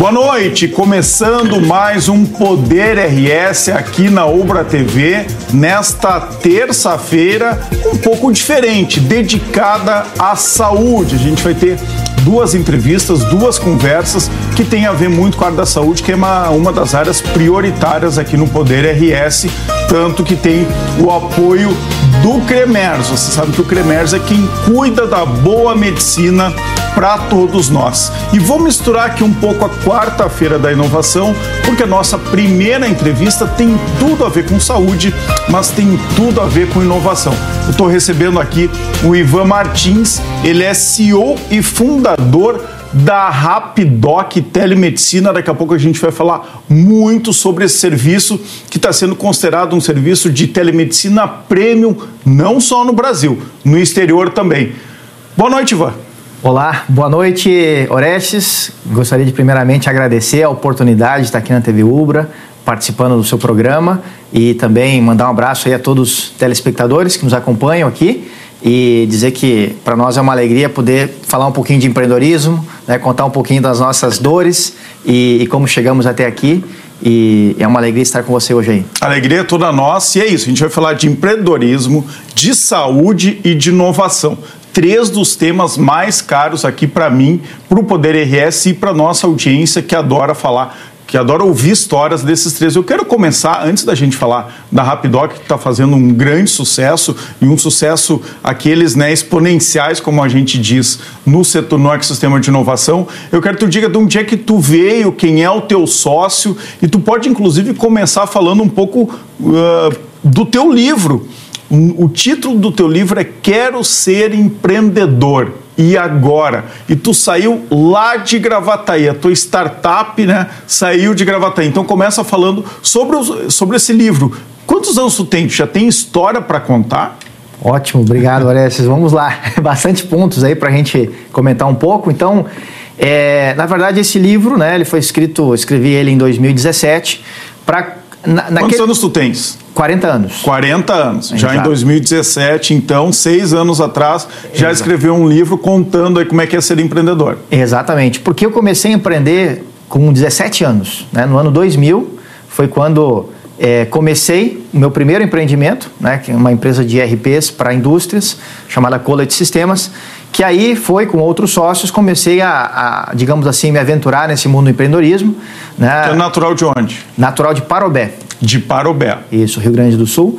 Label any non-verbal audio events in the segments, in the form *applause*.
Boa noite, começando mais um Poder RS aqui na Ubra TV, nesta terça-feira um pouco diferente, dedicada à saúde. A gente vai ter duas entrevistas, duas conversas que tem a ver muito com a área da saúde, que é uma, uma das áreas prioritárias aqui no Poder RS, tanto que tem o apoio do CREMERS. Você sabe que o CREMERS é quem cuida da boa medicina para todos nós. E vou misturar aqui um pouco a quarta-feira da inovação, porque a nossa primeira entrevista tem tudo a ver com saúde, mas tem tudo a ver com inovação. Eu estou recebendo aqui o Ivan Martins, ele é CEO e fundador da Rapidoc Telemedicina. Daqui a pouco a gente vai falar muito sobre esse serviço que está sendo considerado um serviço de telemedicina premium, não só no Brasil, no exterior também. Boa noite, Ivan. Olá, boa noite, Orestes. Gostaria de primeiramente agradecer a oportunidade de estar aqui na TV Ubra, participando do seu programa e também mandar um abraço aí a todos os telespectadores que nos acompanham aqui e dizer que para nós é uma alegria poder falar um pouquinho de empreendedorismo, né, contar um pouquinho das nossas dores e, e como chegamos até aqui. E é uma alegria estar com você hoje aí. Alegria é toda nossa e é isso. A gente vai falar de empreendedorismo, de saúde e de inovação três dos temas mais caros aqui para mim, para o Poder RS e para nossa audiência que adora falar que adora ouvir histórias desses três. Eu quero começar, antes da gente falar da Rapidoc, que está fazendo um grande sucesso, e um sucesso aqueles né, exponenciais, como a gente diz, no setor, no ecossistema de inovação. Eu quero que tu diga de onde é que tu veio, quem é o teu sócio, e tu pode, inclusive, começar falando um pouco uh, do teu livro, o título do teu livro é Quero Ser Empreendedor. E agora? E tu saiu lá de Gravataí, a tua startup né, saiu de Gravataí. Então começa falando sobre, o, sobre esse livro. Quantos anos tu tem? Tu já tem história para contar? Ótimo, obrigado, Orestes. Vamos lá, *laughs* bastante pontos aí para a gente comentar um pouco. Então, é, na verdade, esse livro, né, ele foi escrito, escrevi ele em 2017 para na, naquele... Quantos anos tu tens? 40 anos. 40 anos. Já em 2017, então, seis anos atrás, já Exato. escreveu um livro contando aí como é que é ser empreendedor. Exatamente. Porque eu comecei a empreender com 17 anos. Né? No ano 2000 foi quando é, comecei o meu primeiro empreendimento, né? que é uma empresa de RPs para indústrias, chamada Collet Sistemas que aí foi com outros sócios comecei a, a, digamos assim me aventurar nesse mundo do empreendedorismo né? Que é natural de onde natural de Parobé de Parobé isso Rio Grande do Sul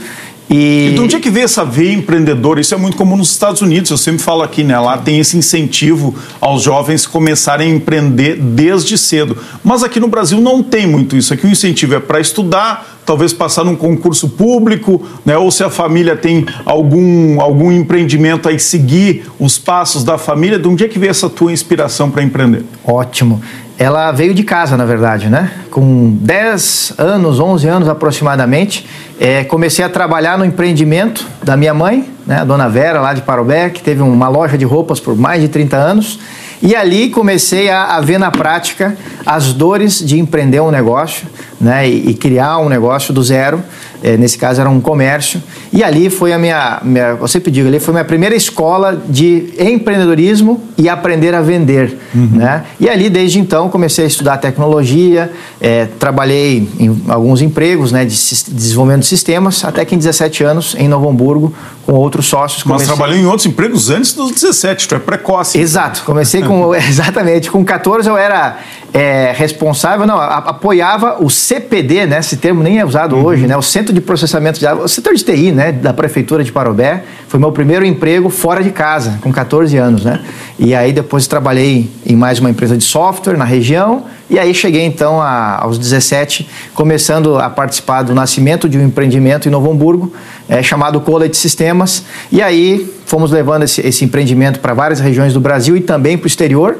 e... Então, onde é que vê essa veia empreendedora? Isso é muito comum nos Estados Unidos, eu sempre falo aqui, né? Lá tem esse incentivo aos jovens começarem a empreender desde cedo. Mas aqui no Brasil não tem muito isso. Aqui o incentivo é para estudar, talvez passar num concurso público, né? ou se a família tem algum, algum empreendimento aí, seguir os passos da família. De onde é que vê essa tua inspiração para empreender? Ótimo ela veio de casa, na verdade, né? Com 10 anos, 11 anos aproximadamente, é, comecei a trabalhar no empreendimento da minha mãe, né? a dona Vera, lá de Parobé, que teve uma loja de roupas por mais de 30 anos. E ali comecei a, a ver na prática as dores de empreender um negócio né? e, e criar um negócio do zero é, nesse caso era um comércio, e ali foi a minha, minha, eu sempre digo, ali foi a minha primeira escola de empreendedorismo e aprender a vender, uhum. né? E ali, desde então, comecei a estudar tecnologia, é, trabalhei em alguns empregos, né, de, de, desenvolvimento de sistemas, até que em 17 anos, em Novo Hamburgo, com outros sócios. Comecei... Mas trabalhou em outros empregos antes dos 17, tu é precoce. Exato, comecei com, *laughs* *laughs* exatamente, com 14 eu era é, responsável, não, a, apoiava o CPD, né? Esse termo nem é usado uhum. hoje, né? O Centro de Processamento de Dados, o setor de TI, né? Da Prefeitura de Parobé. Foi meu primeiro emprego fora de casa, com 14 anos, né? E aí depois trabalhei em mais uma empresa de software na região. E aí cheguei então a, aos 17, começando a participar do nascimento de um empreendimento em Novo Hamburgo, é, chamado Collet Sistemas. E aí fomos levando esse, esse empreendimento para várias regiões do Brasil e também para o exterior,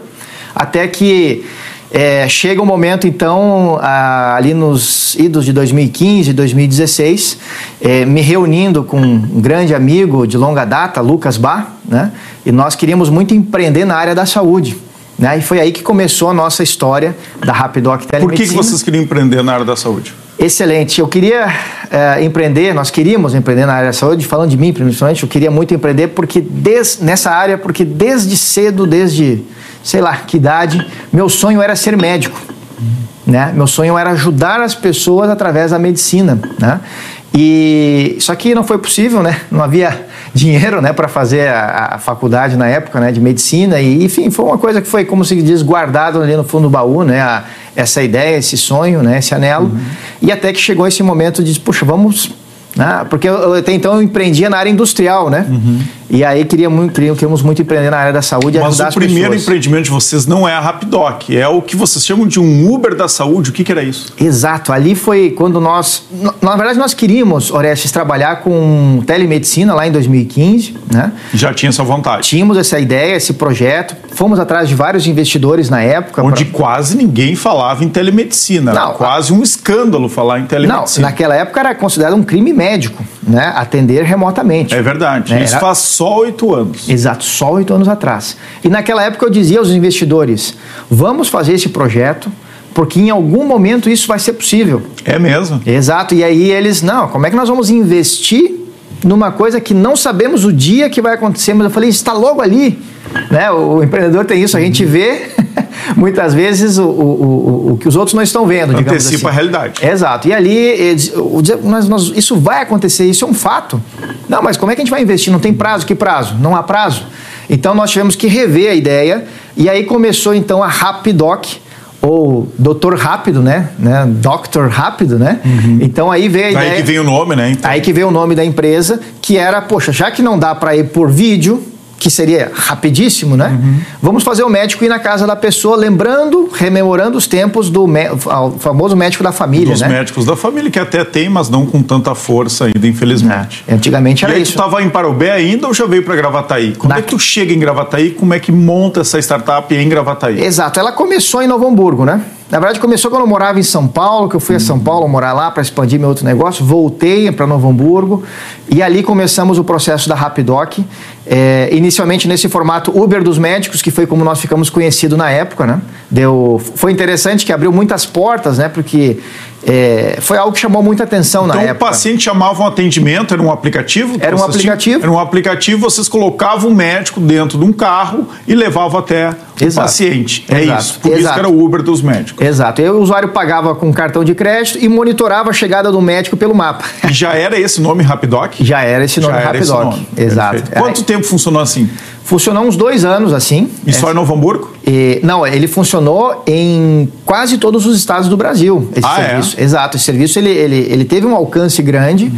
até que é, chega o um momento, então, a, ali nos idos de 2015, 2016, é, me reunindo com um grande amigo de longa data, Lucas Bar, né? e nós queríamos muito empreender na área da saúde. Né? E foi aí que começou a nossa história da Rapidoc Telemedicina. Por que, que vocês queriam empreender na área da saúde? Excelente. Eu queria é, empreender, nós queríamos empreender na área da saúde, falando de mim principalmente, eu queria muito empreender porque des, nessa área, porque desde cedo, desde sei lá que idade, meu sonho era ser médico. Né? Meu sonho era ajudar as pessoas através da medicina. Né? E só que não foi possível, né? Não havia *laughs* dinheiro, né, para fazer a, a, faculdade na época, né, de medicina e enfim foi uma coisa que foi como se diz guardado ali no fundo do baú, né? A, essa ideia, esse sonho, né, esse anelo. Uhum. E até que chegou esse momento de, puxa, vamos né? Porque eu, até então eu empreendia na área industrial, né? Uhum. E aí queria muito, queríamos muito empreender na área da saúde e Mas o primeiro empreendimento de vocês não é a Rapidoc, é o que vocês chamam de um Uber da saúde. O que, que era isso? Exato. Ali foi quando nós, na verdade, nós queríamos, Orestes, trabalhar com telemedicina lá em 2015, né? Já tinha essa vontade. Tínhamos essa ideia, esse projeto. Fomos atrás de vários investidores na época. Onde pra... quase ninguém falava em telemedicina. Não, era quase um escândalo falar em telemedicina. Não, naquela época era considerado um crime médico, né? Atender remotamente. É verdade. Né? Isso era... faz só oito anos. Exato, só oito anos atrás. E naquela época eu dizia aos investidores: vamos fazer esse projeto porque em algum momento isso vai ser possível. É mesmo? Exato. E aí eles, não, como é que nós vamos investir numa coisa que não sabemos o dia que vai acontecer? Mas eu falei, está logo ali. Né? O empreendedor tem isso, a gente vê *laughs* muitas vezes o, o, o, o, que os outros não estão vendo. Antecipa assim. a realidade. Exato. E ali, nós, nós, isso vai acontecer, isso é um fato. Não, mas como é que a gente vai investir? Não tem prazo? Que prazo? Não há prazo. Então nós tivemos que rever a ideia e aí começou então a Rapidoc, ou Doutor Rápido, né? né? Doctor Rápido, né? Uhum. Então aí veio a ideia. Aí que veio o nome, né? Então. Aí que veio o nome da empresa, que era, poxa, já que não dá para ir por vídeo, que seria rapidíssimo, né? Uhum. Vamos fazer o médico ir na casa da pessoa, lembrando, rememorando os tempos do famoso médico da família, Dos né? médicos da família, que até tem, mas não com tanta força ainda, infelizmente. É, antigamente era e aí isso. tu estava em Parobé ainda ou já veio para Gravataí? Como na... é que tu chega em Gravataí? Como é que monta essa startup em Gravataí? Exato, ela começou em Novo Hamburgo, né? Na verdade, começou quando eu morava em São Paulo, que eu fui a São Paulo morar lá para expandir meu outro negócio. Voltei para Novo Hamburgo e ali começamos o processo da Rapidoc. É, inicialmente nesse formato Uber dos médicos, que foi como nós ficamos conhecidos na época, né? Deu, foi interessante que abriu muitas portas, né? Porque é, foi algo que chamou muita atenção então, na época. Então o paciente chamava um atendimento, era um aplicativo? Era um aplicativo. Tinham? Era um aplicativo, vocês colocavam um médico dentro de um carro e levavam até o Exato. paciente. É Exato. isso. Por Exato. isso que era o Uber dos médicos. Exato. E o usuário pagava com cartão de crédito e monitorava a chegada do médico pelo mapa. E já era esse nome Rapidoc? Já era esse nome já Rapidoc. Esse nome. Exato. Perfeito. Quanto tempo funcionou assim? Funcionou uns dois anos assim. E só em Novo Hamburgo? E, não, ele funcionou em quase todos os estados do Brasil. Esse ah, é? serviço. É? Exato. Esse serviço ele, ele, ele teve um alcance grande, uhum.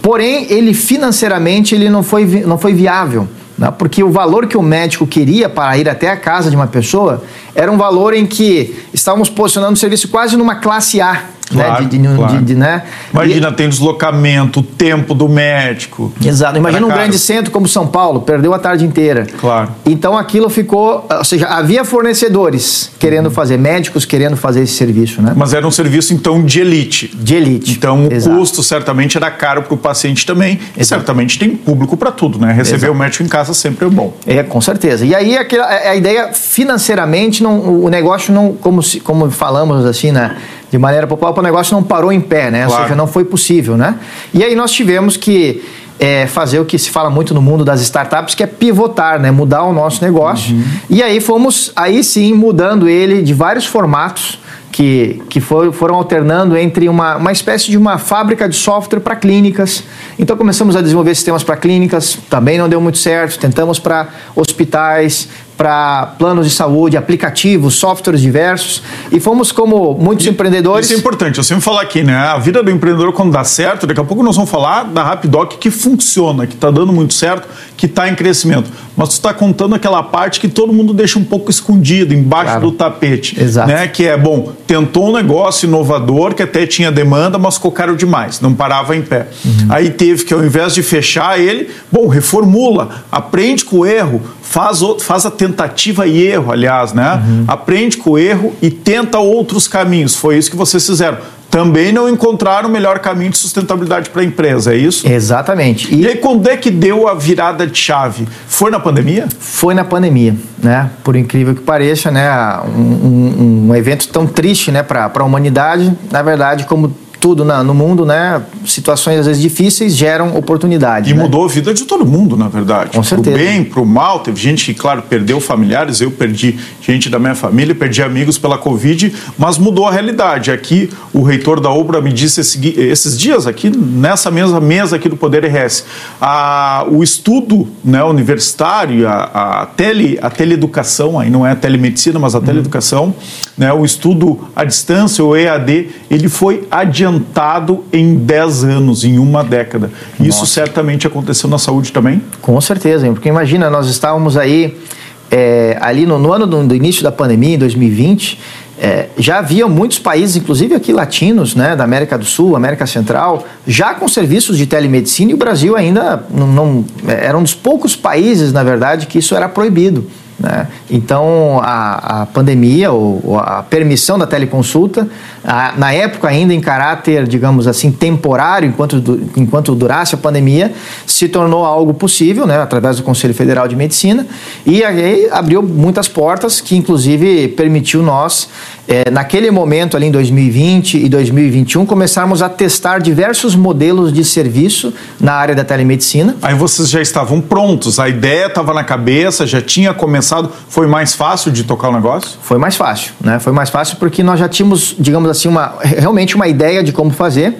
porém ele financeiramente ele não foi, não foi viável. Né? Porque o valor que o médico queria para ir até a casa de uma pessoa era um valor em que estávamos posicionando o serviço quase numa classe A. Né? Claro, né? De, de, claro. de, né? Imagina, e... tem deslocamento, o tempo do médico. Exato. Imagina um caro. grande centro como São Paulo, perdeu a tarde inteira. Claro. Então aquilo ficou. Ou seja, havia fornecedores querendo uhum. fazer, médicos querendo fazer esse serviço. Né? Mas era um serviço, então, de elite. De elite. Então o Exato. custo certamente era caro para o paciente também. Exato. E certamente tem público para tudo, né? Receber Exato. o médico em casa sempre é bom. É, com certeza. E aí aquela, a ideia financeiramente, não, o negócio não, como, como falamos assim, né? De maneira popular, o negócio não parou em pé, né? Claro. Ou seja, não foi possível, né? E aí nós tivemos que é, fazer o que se fala muito no mundo das startups, que é pivotar, né? Mudar o nosso negócio. Uhum. E aí fomos, aí sim, mudando ele de vários formatos que, que for, foram alternando entre uma, uma espécie de uma fábrica de software para clínicas. Então começamos a desenvolver sistemas para clínicas, também não deu muito certo. Tentamos para hospitais, para planos de saúde, aplicativos, softwares diversos. E fomos como muitos e, empreendedores. Isso é importante, eu sempre falo aqui, né? A vida do empreendedor, quando dá certo, daqui a pouco nós vamos falar da Rapidoc que funciona, que está dando muito certo, que está em crescimento. Mas tu está contando aquela parte que todo mundo deixa um pouco escondido, embaixo claro. do tapete. Exato. Né? Que é, bom, tentou um negócio inovador que até tinha demanda, mas ficou caro demais, não parava em pé. Uhum. Aí teve que, ao invés de fechar ele, bom, reformula, aprende com o erro, faz, faz a tentativa e erro, aliás, né? Uhum. Aprende com o erro e tenta outros caminhos. Foi isso que vocês fizeram também não encontraram o melhor caminho de sustentabilidade para a empresa, é isso? Exatamente. E... e aí, quando é que deu a virada de chave? Foi na pandemia? Foi na pandemia, né? Por incrível que pareça, né? Um, um, um evento tão triste né? para a humanidade, na verdade, como tudo na, no mundo, né? Situações às vezes difíceis geram oportunidades. E né? mudou a vida de todo mundo, na verdade. Com certeza. Pro bem, pro mal. Teve gente que, claro, perdeu familiares. Eu perdi gente da minha família, perdi amigos pela Covid, mas mudou a realidade. Aqui, o reitor da Obra me disse esse, esses dias, aqui nessa mesma mesa aqui do Poder RS, a, o estudo né, universitário, a, a, tele, a teleeducação, aí não é a telemedicina, mas a uhum. teleeducação, né, o estudo à distância, o EAD, ele foi adiantado em 10 anos, em uma década. Nossa. Isso certamente aconteceu na saúde também? Com certeza, porque imagina, nós estávamos aí é, ali no, no ano do, do, início da pandemia, em 2020, é, já havia muitos países, inclusive aqui latinos, né, da América do Sul, América Central, já com serviços de telemedicina e o Brasil ainda não, não era um dos poucos países, na verdade, que isso era proibido. Né? Então, a, a pandemia, ou, ou, a permissão da teleconsulta, a, na época ainda em caráter, digamos assim, temporário, enquanto, enquanto durasse a pandemia, se tornou algo possível, né, através do Conselho Federal de Medicina, e aí abriu muitas portas que, inclusive, permitiu nós, é, naquele momento ali em 2020 e 2021, começarmos a testar diversos modelos de serviço na área da telemedicina. Aí vocês já estavam prontos, a ideia estava na cabeça, já tinha começado foi mais fácil de tocar o negócio? Foi mais fácil, né? Foi mais fácil porque nós já tínhamos, digamos assim, uma, realmente uma ideia de como fazer.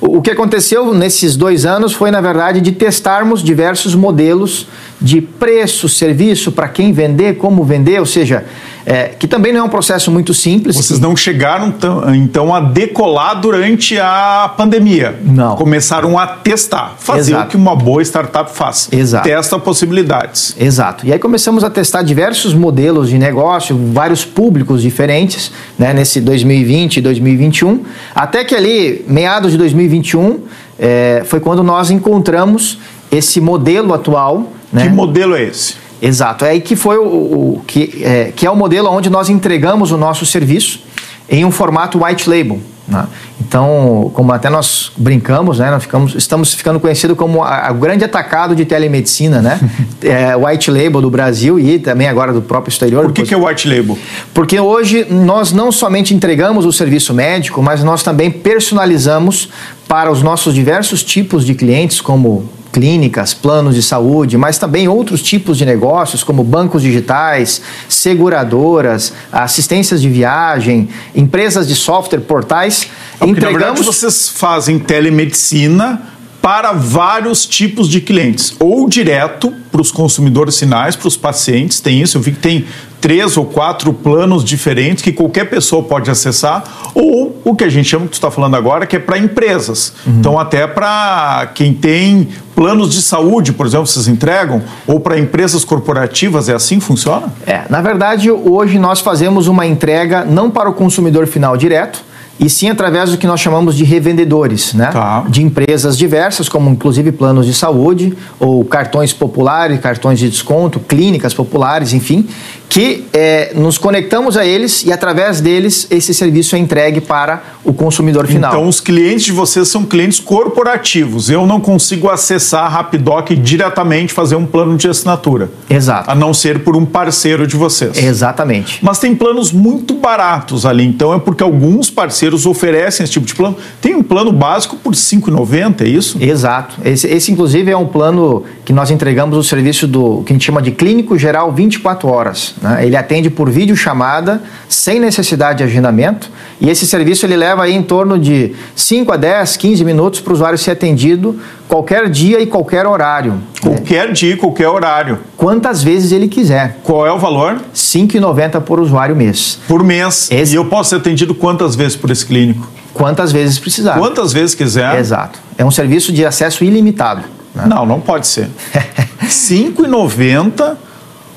O, o que aconteceu nesses dois anos foi, na verdade, de testarmos diversos modelos de preço, serviço, para quem vender, como vender, ou seja, é, que também não é um processo muito simples. Vocês não chegaram então a decolar durante a pandemia. Não. Começaram a testar, fazer Exato. o que uma boa startup faz. Exato. Testa possibilidades. Exato. E aí começamos a testar diversos modelos de negócio, vários públicos diferentes, né, nesse 2020 e 2021, até que ali, meados de 2021, é, foi quando nós encontramos esse modelo atual. Né? Que modelo é esse? Exato, é aí que foi o, o que, é, que é o modelo onde nós entregamos o nosso serviço em um formato white label. Né? Então, como até nós brincamos, né, nós ficamos, estamos ficando conhecidos como o grande atacado de telemedicina, né? *laughs* é, white label do Brasil e também agora do próprio exterior. Por que, que é white label? Porque hoje nós não somente entregamos o serviço médico, mas nós também personalizamos para os nossos diversos tipos de clientes, como clínicas, planos de saúde, mas também outros tipos de negócios, como bancos digitais, seguradoras, assistências de viagem, empresas de software, portais. É entregamos... Na verdade, vocês fazem telemedicina para vários tipos de clientes, ou direto para os consumidores finais, para os pacientes, tem isso, eu vi que tem três ou quatro planos diferentes que qualquer pessoa pode acessar, ou o que a gente chama, que tu está falando agora, que é para empresas. Uhum. Então, até para quem tem planos de saúde, por exemplo, vocês entregam, ou para empresas corporativas, é assim que funciona? É, na verdade, hoje nós fazemos uma entrega não para o consumidor final direto, e sim através do que nós chamamos de revendedores, né? Tá. De empresas diversas, como inclusive planos de saúde, ou cartões populares, cartões de desconto, clínicas populares, enfim, que é, nos conectamos a eles e através deles esse serviço é entregue para o consumidor final. Então os clientes de vocês são clientes corporativos. Eu não consigo acessar a Rapidoc diretamente fazer um plano de assinatura. Exato. A não ser por um parceiro de vocês. Exatamente. Mas tem planos muito baratos ali, então é porque alguns parceiros oferecem esse tipo de plano. Tem um plano básico por R$ 5,90, é isso? Exato. Esse, esse inclusive é um plano que nós entregamos o serviço do que a gente chama de clínico geral 24 horas. Né? Ele atende por videochamada, sem necessidade de agendamento, e esse serviço ele leva aí em torno de 5 a 10, 15 minutos para o usuário ser atendido qualquer dia e qualquer horário. Qualquer né? dia e qualquer horário. Quantas vezes ele quiser. Qual é o valor? R$ 5,90 por usuário mês. Por mês. Esse... E eu posso ser atendido quantas vezes por esse clínico? Quantas vezes precisar. Quantas vezes quiser. Exato. É um serviço de acesso ilimitado. Né? Não, não pode ser. *laughs* R$ 5,90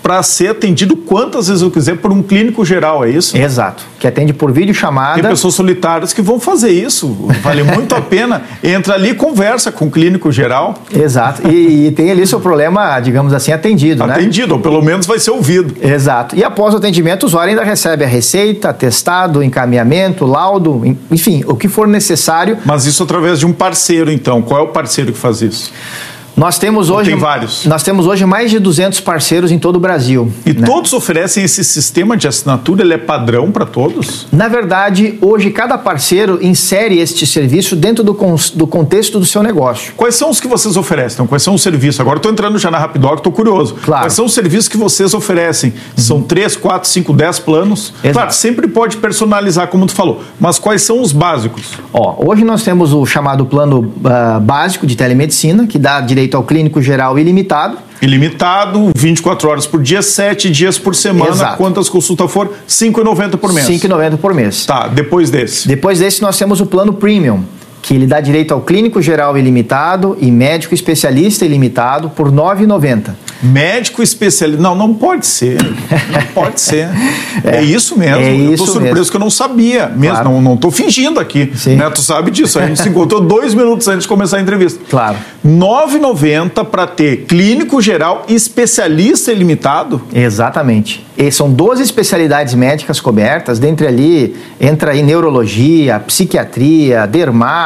para ser atendido quantas vezes eu quiser por um clínico geral, é isso? Exato, que atende por vídeo chamada. Tem pessoas solitárias que vão fazer isso, vale muito a pena. Entra ali e conversa com o clínico geral. Exato, e, e, tem ali seu problema, digamos assim, atendido, né? Atendido, ou pelo menos vai ser ouvido. Exato, e após o atendimento o usuário ainda recebe a receita, atestado, encaminhamento, laudo, enfim, o que for necessário. Mas isso através de um parceiro, então. Qual é o parceiro que faz isso? Nós temos hoje. tem vários. Nós temos hoje mais de 200 parceiros em todo o Brasil. E né? todos oferecem esse sistema de assinatura, ele é padrão para todos? Na verdade, hoje cada parceiro insere este serviço dentro do, do contexto do seu negócio. Quais são os que vocês oferecem? Então, quais são os serviços? Agora estou entrando já na Rapidoc, estou curioso. Claro. Quais são os serviços que vocês oferecem? São 3, 4, 5, 10 planos? Exato. Claro, sempre pode personalizar, como tu falou. Mas quais são os básicos? Ó, hoje nós temos o chamado plano ah, básico de telemedicina, que dá direito ao clínico geral ilimitado. Ilimitado, 24 horas por dia, 7 dias por semana. Exato. Quantas consultas for? R$ 5,90 por mês. R$ 5,90 por mês. Tá, depois desse. Depois desse, nós temos o plano premium, que ele dá direito ao clínico geral ilimitado e médico especialista ilimitado por R$ 9,90. Médico especialista. Não, não pode ser. *laughs* Não pode ser. É, isso mesmo. é eu tô surpreso mesmo. que eu não sabia mesmo. Claro. Não, não tô fingindo aqui. Sim. Né? Tu sabe disso. A gente se encontrou dois minutos antes de começar a entrevista. Claro. R$ 9,90 para ter clínico geral especialista ilimitado. Exatamente. E são 12 especialidades médicas cobertas, dentre ali entra aí neurologia, psiquiatria,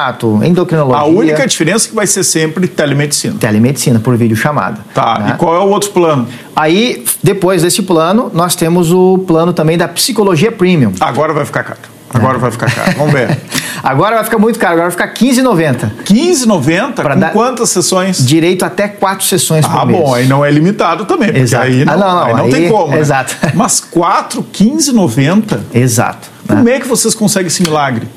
dermato, endocrinologia. A única diferença é que vai ser sempre telemedicina. Telemedicina por videochamada. Tá. né? E qual é o outro plano? Aí, depois desse plano, nós temos o plano também da psicologia premium. Agora vai ficar caro. Agora vai ficar caro. Vamos ver. *laughs* Agora vai ficar muito caro, agora vai ficar 15,90. 15,90 Pra com dar- quantas sessões? Direito até quatro sessões por Ah, mês. bom, aí não é limitado também, porque Exato. aí não, Ah, não, não, aí não aí- tem como. né? exato. Mas 4, 15,90? Exato. né? Como é que vocês conseguem esse milagre?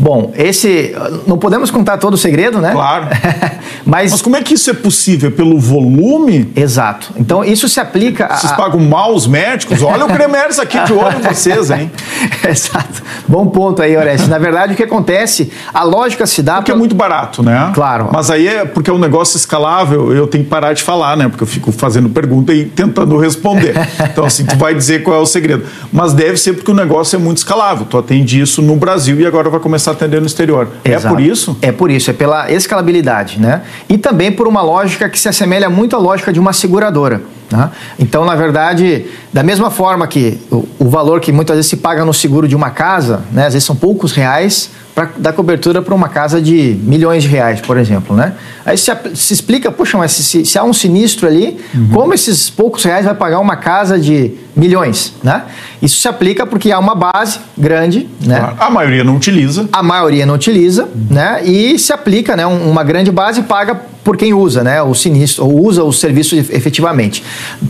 Bom, esse. Não podemos contar todo o segredo, né? Claro. *laughs* Mas. Mas como é que isso é possível? É Pelo volume? Exato. Então, isso se aplica a. Vocês pagam mal os médicos? Olha o Cremers aqui de olho em *laughs* vocês, hein? *laughs* Exato. Bom ponto aí, Orestes. Na verdade, o que acontece, a lógica se dá. Porque é pra- muito barato, né? Claro. Mas aí é porque é um negócio escalável, eu tenho que parar de falar, né? Porque eu fico fazendo pergunta e tentando responder. Então, assim, tu vai dizer qual é o segredo. Mas deve ser porque o negócio é muito escalável. Tu atende isso no Brasil e agora vai começar a atender no exterior. É Exato. por isso? É por isso, é pela escalabilidade, né? E também por uma lógica que se assemelha muito à lógica de uma seguradora. né? Então, na verdade, da mesma forma que o, o valor que muitas vezes se paga no seguro de uma casa, né? Às vezes são poucos reais para dar cobertura para uma casa de milhões de reais, por exemplo, né? Aí se, se explica, puxa, mas se, se- se há um sinistro ali, Uhum. como esses poucos reais vai pagar uma casa de milhões, né? Isso se aplica porque há uma base grande, né? Claro. A maioria não utiliza. a maioria não utiliza, né? E se aplica, né? um- Uma grande base paga por quem usa, né? O sinistro, ou usa o serviço ef- efetivamente.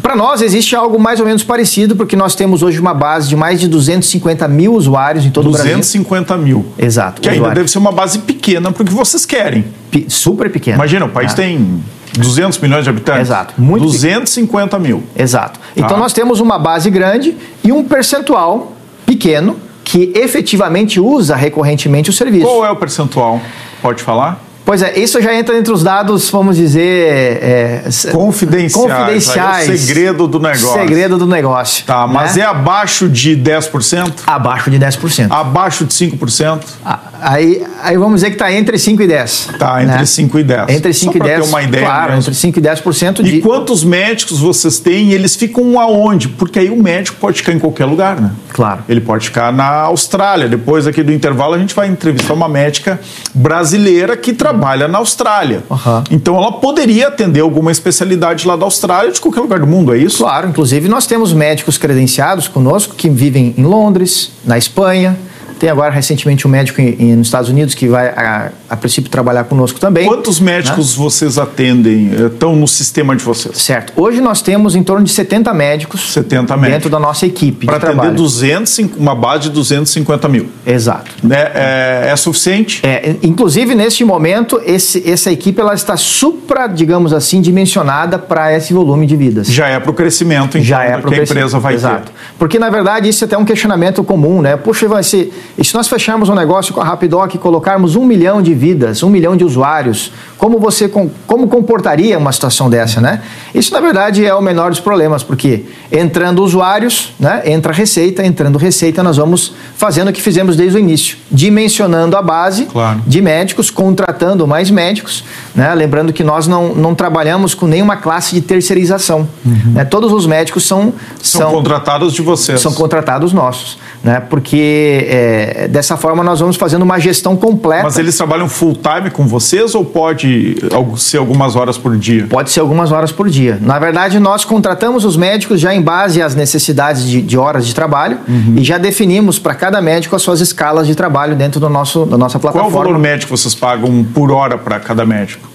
Para nós existe algo mais ou menos parecido, porque nós temos hoje uma base de mais de 250 mil usuários em todo o Brasil. 250 mil. Exato. Que ainda usuários. deve ser uma base pequena para o que vocês querem. Pe- super pequeno. Imagina, o país Ah. tem 200 milhões de habitantes. Exato, muito 250 mil. Exato. Então Tá. nós temos uma base grande e um percentual pequeno que efetivamente usa recorrentemente o serviço. Qual é o percentual? Pode falar? Pois é, isso já entra entre os dados, vamos dizer. é, Confidenciais. Confidenciais. É o segredo do negócio. Segredo do negócio. Tá, mas né? é abaixo de 10%? Abaixo de 10%. Abaixo de 5%? Ah, Aí, aí vamos dizer que está entre 5 e 10. Tá, entre né? 5 e 10. Entre 5 Só e pra 10. ter uma ideia Claro, mesmo. entre 5 e 10% de. E quantos médicos vocês têm e eles ficam aonde? Porque aí o médico pode ficar em qualquer lugar, né? Claro. Ele pode ficar na Austrália. Depois aqui do intervalo a gente vai entrevistar uma médica brasileira que trabalha na Austrália. Aham. Então ela poderia atender alguma especialidade lá da Austrália de qualquer lugar do mundo, é isso? Claro, inclusive nós temos médicos credenciados conosco que vivem em Londres, na Espanha. Tem agora recentemente um médico em- em- nos Estados Unidos que vai, a, a princípio, trabalhar conosco também. Quantos médicos vocês atendem, eh, estão no sistema de vocês? Certo. Hoje nós temos em torno de 70 médicos 70 dentro médicos. da nossa equipe Para de atender trabalho. 200, uma base de 250 mil. Exato. Né? É, é suficiente? É, inclusive, neste momento, esse- essa equipe ela está supra, digamos assim, dimensionada para esse volume de vidas. Já é para o crescimento, então, Já é que a empresa vai Exato. ter. Porque, na verdade, isso é até um questionamento comum, né? Puxa, vai ser. E se nós fecharmos um negócio com a Rapidoc e colocarmos um milhão de vidas, um milhão de usuários, como você com- como comportaria uma situação dessa, né? Isso, na verdade, é o menor dos problemas, porque entrando usuários, né? Entra receita, entrando receita, nós vamos fazendo o que fizemos desde o início. Dimensionando a base Claro. de médicos, contratando mais médicos. Né? Lembrando que nós não, não trabalhamos com nenhuma classe de terceirização. né? Todos os médicos são, Uhum. São, são, contratados de vocês. são contratados nossos. Né? Porque é, dessa forma nós vamos fazendo uma gestão completa. Mas eles trabalham full time com vocês ou pode ser algumas horas por dia? Pode ser algumas horas por dia. Na verdade, nós contratamos os médicos já em base às necessidades de, de horas de trabalho Uhum. e já definimos para cada médico as suas escalas de trabalho dentro do nosso, da nossa Qual é o plataforma. valor médio que vocês pagam por hora para cada médico?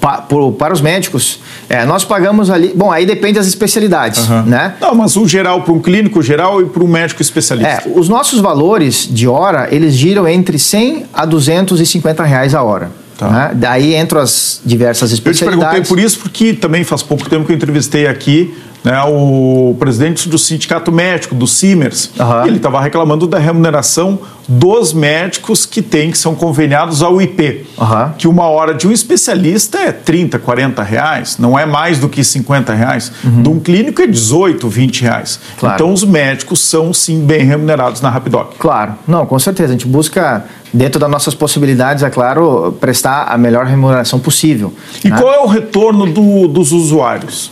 Pa- por- para os médicos, é, nós pagamos ali. Bom, aí depende das especialidades, Aham. né? Não, mas o geral para um clínico geral e para um médico especialista. É, os nossos valores de hora, eles giram entre 100 a 250 reais a hora. Tá. né? Daí entram as diversas Eu te especialidades. perguntei por isso porque também faz pouco tempo que eu entrevistei aqui né, o presidente do sindicato médico, do Simers, Aham. e ele estava reclamando da remuneração dos médicos que têm, que são conveniados ao IP. Aham. Que uma hora de um especialista é 30, 40 reais, não é mais do que 50 reais. De um clínico é 18, 20 reais. Uhum. Claro. Então os médicos são sim bem remunerados na Rapidoc. Claro, não, com certeza. A gente busca, dentro das nossas possibilidades, é claro, prestar a melhor remuneração possível. E né? qual é o retorno do- dos usuários?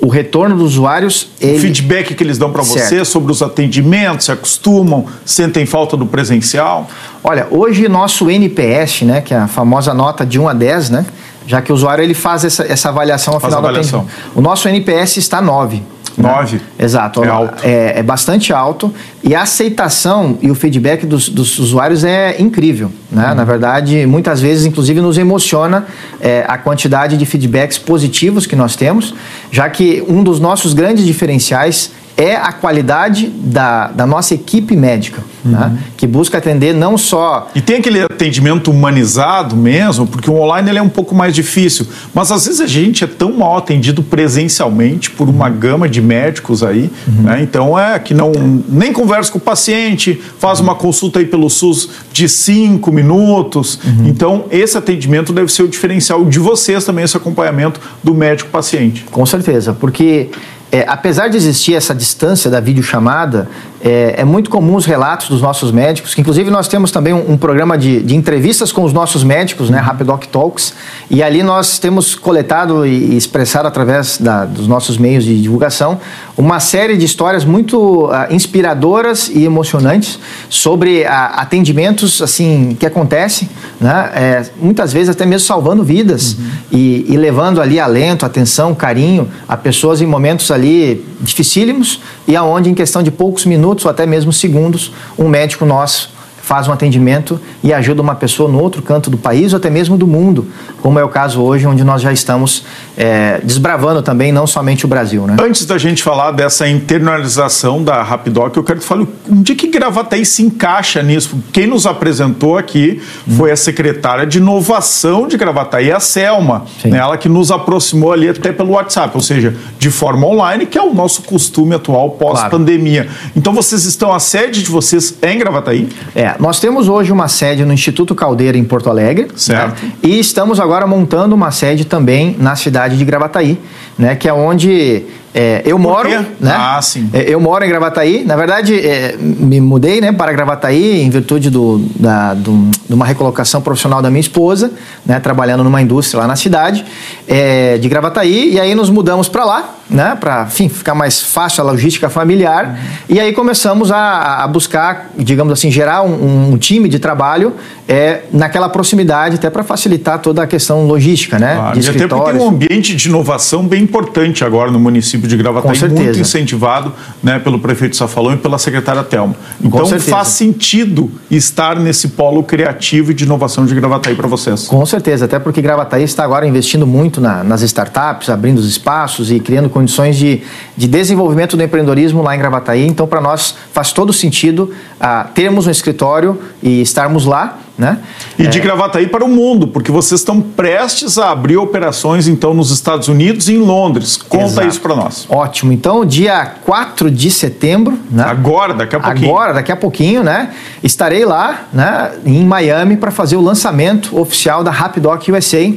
O retorno dos usuários, O ele. feedback que eles dão para você sobre os atendimentos, se acostumam, sentem falta do presencial? Olha, hoje nosso NPS, né, que é a famosa nota de 1 a 10, né, já que o usuário ele faz essa, essa avaliação ao Faz final avaliação. do atendimento. O nosso NPS está 9. Nove? Exato. É alto. É, é bastante alto e a aceitação e o feedback dos, dos usuários é incrível. Né? Uhum. Na verdade, muitas vezes, inclusive, nos emociona é, a quantidade de feedbacks positivos que nós temos, já que um dos nossos grandes diferenciais é a qualidade da, da nossa equipe médica, Uhum. né? que busca atender não só E tem aquele atendimento humanizado mesmo, porque o online ele é um pouco mais difícil. Mas às vezes a gente é tão mal atendido presencialmente por uma gama de médicos aí, né? Então é que não nem conversa com o paciente, faz uma consulta aí pelo SUS de cinco minutos. Então esse atendimento deve ser o diferencial de vocês também, esse acompanhamento do médico paciente. Com certeza, porque é, apesar de existir essa distância da videochamada, é, é muito comum os relatos dos nossos médicos, que inclusive nós temos também um, um programa de, de entrevistas com os nossos médicos, né, Rapidoc Talks, e ali nós temos coletado e, expressado através da- dos nossos meios de divulgação uma série de histórias muito ah, inspiradoras e emocionantes sobre ah, atendimentos assim que acontecem, né, é, muitas vezes até mesmo salvando vidas e, e levando ali alento, atenção, carinho a pessoas em momentos ali dificílimos e aonde em questão de poucos minutos ou até mesmo segundos um médico nosso faz um atendimento e ajuda uma pessoa no outro canto do país ou até mesmo do mundo, como é o caso hoje, onde nós já estamos é, desbravando também não somente o Brasil, né? Antes da gente falar dessa internalização da Rapidoc, eu quero que tu fale onde que Gravataí se encaixa nisso. Quem nos apresentou aqui foi a secretária de inovação de Gravataí, a Selma, né? ela que nos aproximou ali até pelo WhatsApp, ou seja, de forma online, que é o nosso costume atual pós-pandemia. Então vocês estão, a sede de vocês é em Gravataí? É, nós temos hoje uma sede no Instituto Caldeira, em Porto Alegre. Certo. né? E estamos agora montando uma sede também na cidade de Gravataí, né? Que é onde é, eu moro. Né? Ah, sim. É, eu moro em Gravataí. Na verdade, é, me mudei né, para Gravataí em virtude do, da, do- de uma recolocação profissional da minha esposa, né, trabalhando numa indústria lá na cidade é, de Gravataí. E aí nos mudamos para lá, né, para enfim, ficar mais fácil a logística familiar. E aí começamos a, a buscar, digamos assim, gerar um, um time de trabalho é, naquela proximidade, até para facilitar toda a questão logística, né? Claro, de e até porque tem um ambiente de inovação bem importante agora no município de Gravataí, muito incentivado né, pelo prefeito Safalão e pela secretária Telma. Então faz sentido estar nesse polo criativo e de inovação de Gravataí para vocês. Com certeza, até porque Gravataí está agora investindo muito na- nas startups, abrindo os espaços e criando condições de, de desenvolvimento do empreendedorismo lá em Gravataí. Então, para nós faz todo sentido ah, termos um escritório e estarmos lá, né? E de Gravataí para o mundo, porque vocês estão prestes a abrir operações então nos Estados Unidos e em Londres. Conta Exato. isso para nós. Ótimo. Então, dia 4 de setembro, né? Agora, daqui a pouquinho. Agora, daqui a pouquinho, né? Estarei lá, né, em Miami para fazer o lançamento oficial da Rapidoc USA,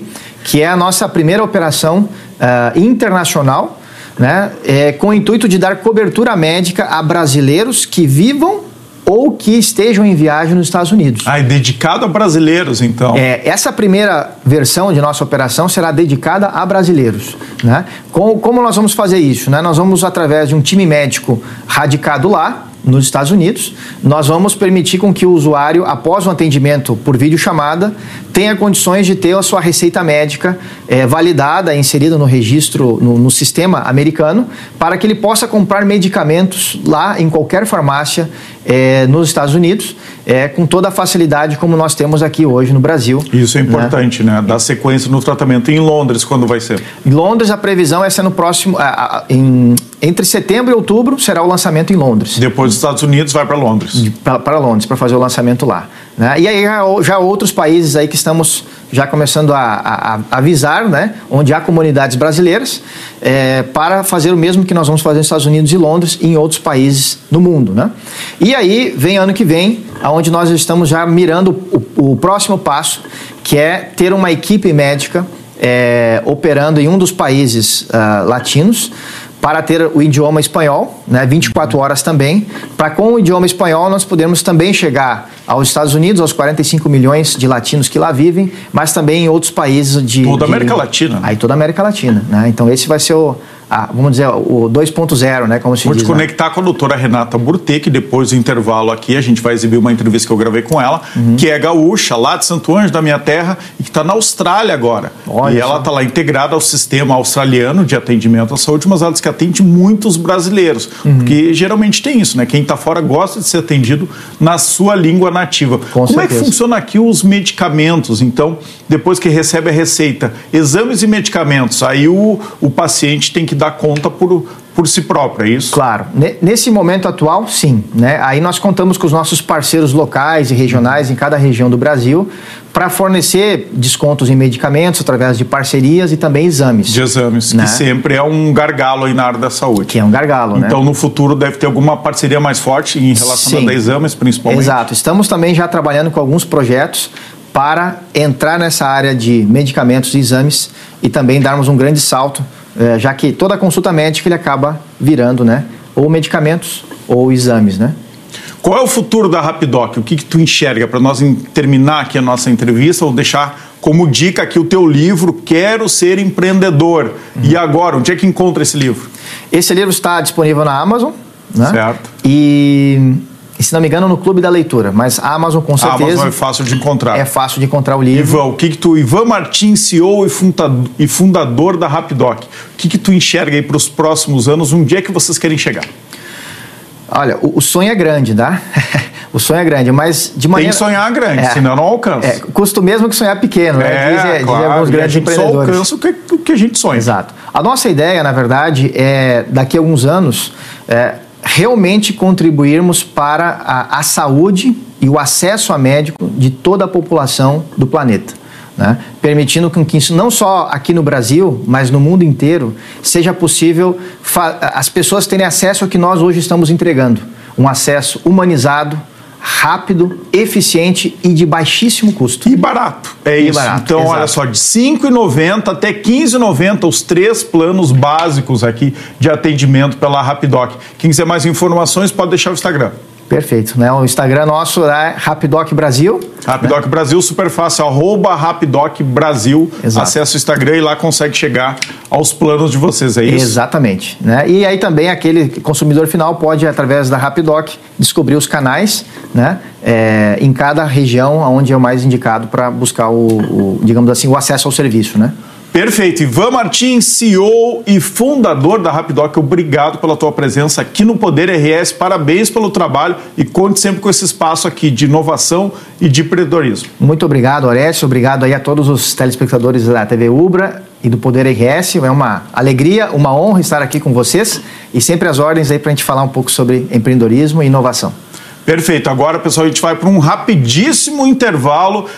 que é a nossa primeira operação ah, internacional, né, é, com o intuito de dar cobertura médica a brasileiros que vivam ou que estejam em viagem nos Estados Unidos. Ah, é dedicado a brasileiros, então. É, essa primeira versão de nossa operação será dedicada a brasileiros. Né? Como, como nós vamos fazer isso? Né? Nós vamos, através de um time médico radicado lá, nos Estados Unidos, nós vamos permitir com que o usuário, após o atendimento por videochamada, tenha condições de ter a sua receita médica é, validada, inserida no registro, no, no, sistema americano, para que ele possa comprar medicamentos lá em qualquer farmácia é, nos Estados Unidos, é, com toda a facilidade como nós temos aqui hoje no Brasil. Isso é importante, né? né? Dar sequência no tratamento. Em Londres, quando vai ser? Em Londres, a previsão é ser no próximo. em, entre setembro e outubro será o lançamento em Londres. Depois dos Estados Unidos, vai para Londres. Para Londres, para fazer o lançamento lá. Né? E aí já, já outros países aí que estamos já começando a, a, a avisar, né? onde há comunidades brasileiras, é, para fazer o mesmo que nós vamos fazer nos Estados Unidos e Londres e em outros países no mundo. Né? E aí vem ano que vem, onde nós estamos já mirando o, o próximo passo, que é ter uma equipe médica é, operando em um dos países uh, latinos para ter o idioma espanhol, né, 24 horas também, para com o idioma espanhol nós podemos também chegar aos Estados Unidos, aos 45 milhões de latinos que lá vivem, mas também em outros países de... Toda a de, América Latina. Né? Aí toda a América Latina, né? Então esse vai ser o, a, vamos dizer, o 2.0, né? Como se Vou diz. Vou te conectar né? com a doutora Renata Burte, que depois do intervalo aqui a gente vai exibir uma entrevista que eu gravei com ela, uhum. que é gaúcha, lá de Santo Anjo, da minha terra, e que está na Austrália agora. Olha e ela está lá integrada ao sistema australiano de atendimento à saúde, mas ela diz que atende muitos brasileiros, uhum. porque geralmente tem isso, né? Quem está fora gosta de ser atendido na sua língua nativa. Com Como certeza. é que funciona aqui os medicamentos? Então, depois que recebe a receita, exames e medicamentos, aí o, o paciente tem que dar conta por, por si próprio, é isso? Claro. Nesse momento atual, sim. Né? Aí nós contamos com os nossos parceiros locais e regionais em cada região do Brasil para fornecer descontos em medicamentos através de parcerias e também exames. De exames, né? que sempre é um gargalo aí na área da saúde. Que é um gargalo, então, né? Então, no futuro deve ter alguma parceria mais forte em relação a exames, principalmente. Exato. Estamos também já trabalhando com alguns projetos para entrar nessa área de medicamentos e exames e também darmos um grande salto é, já que toda consulta médica ele acaba virando, né? Ou medicamentos ou exames, né? Qual é o futuro da Rapidoc? O que, que tu enxerga para nós terminar aqui a nossa entrevista ou deixar como dica aqui o teu livro Quero Ser Empreendedor. Uhum. E agora, onde é que encontra esse livro? Esse livro está disponível na Amazon. Né? Certo. E e se não me engano, no Clube da Leitura. Mas a Amazon, com certeza. A Amazon é fácil de encontrar. É fácil de encontrar o livro. Ivan, o que, que tu. Ivan Martins, CEO e fundador da Rapidoc. O que, que tu enxerga aí para os próximos anos? Onde é que vocês querem chegar? Olha, o, o sonho é grande, tá? *laughs* o sonho é grande, mas de maneira. Tem que sonhar grande, é, senão não alcança. É, custo mesmo que sonhar pequeno, né? É, dizem, claro, dizem alguns grandes empreendedores. Só alcança o que, o que a gente sonha. Exato. A nossa ideia, na verdade, é daqui a alguns anos. É, realmente contribuirmos para a, a saúde e o acesso a médico de toda a população do planeta. Né? permitindo que isso não só aqui no Brasil, mas no mundo inteiro, seja possível as pessoas terem acesso ao que nós hoje estamos entregando. Um acesso humanizado, rápido, eficiente e de baixíssimo custo. E barato. É e isso. Barato, então, exato. olha só, de R$ 5,90 até R$ 15,90 os três planos básicos aqui de atendimento pela Rapidoc. Quem quiser mais informações pode deixar o Instagram. Perfeito. Né? O Instagram nosso é Rapidoc Brasil. Rapidoc né? Brasil, super fácil, arroba Rapidoc Brasil. Exato. Acesse o Instagram e lá consegue chegar aos planos de vocês, é isso? Exatamente. Né? E aí também aquele consumidor final pode, através da Rapidoc, descobrir os canais né? É, em cada região onde é o mais indicado para buscar o, o, digamos assim, o acesso ao serviço. Né? Perfeito. Ivan Martins, CEO e fundador da Rapidoc, obrigado pela tua presença aqui no Poder RS. Parabéns pelo trabalho e conte sempre com esse espaço aqui de inovação e de empreendedorismo. Muito obrigado, Orestes. Obrigado aí a todos os telespectadores da TV Ubra e do Poder RS. É uma alegria, uma honra estar aqui com vocês e sempre as ordens aí para a gente falar um pouco sobre empreendedorismo e inovação. Perfeito. Agora, pessoal, a gente vai para um rapidíssimo intervalo